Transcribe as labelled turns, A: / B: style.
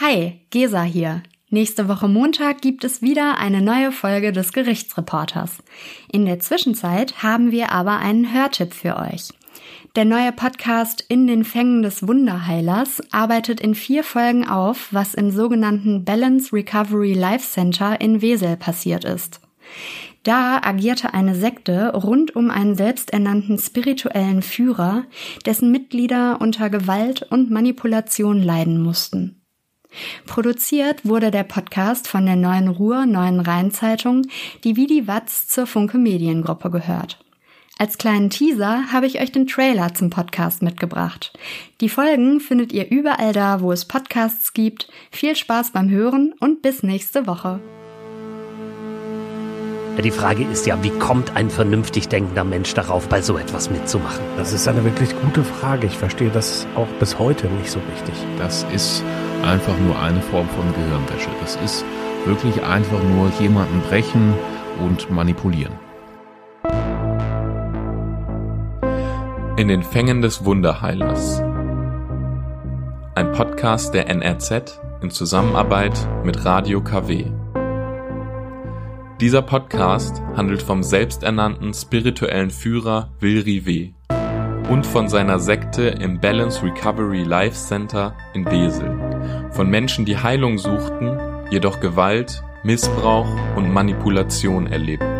A: Hi, Gesa hier. Nächste Woche Montag gibt es wieder eine neue Folge des Gerichtsreporters. In der Zwischenzeit haben wir aber einen Hörtipp für euch. Der neue Podcast In den Fängen des Wunderheilers arbeitet in vier Folgen auf, was im sogenannten Balance Recovery Life Center in Wesel passiert ist. Da agierte eine Sekte rund um einen selbsternannten spirituellen Führer, dessen Mitglieder unter Gewalt und Manipulation leiden mussten. Produziert wurde der Podcast von der Neuen Ruhr Neuen Rheinzeitung, die wie die Watz zur Funke Mediengruppe gehört. Als kleinen Teaser habe ich euch den Trailer zum Podcast mitgebracht. Die Folgen findet ihr überall da, wo es Podcasts gibt. Viel Spaß beim Hören und bis nächste Woche.
B: Die Frage ist ja, wie kommt ein vernünftig denkender Mensch darauf, bei so etwas mitzumachen?
C: Das ist eine wirklich gute Frage. Ich verstehe das auch bis heute nicht so richtig.
D: Das ist einfach nur eine Form von Gehirnwäsche. Das ist wirklich einfach nur jemanden brechen und manipulieren.
E: In den Fängen des Wunderheilers. Ein Podcast der NRZ in Zusammenarbeit mit Radio KW. Dieser Podcast handelt vom selbsternannten spirituellen Führer Wilri W. und von seiner Sekte im Balance Recovery Life Center in Wesel. Von Menschen, die Heilung suchten, jedoch Gewalt, Missbrauch und Manipulation erlebten.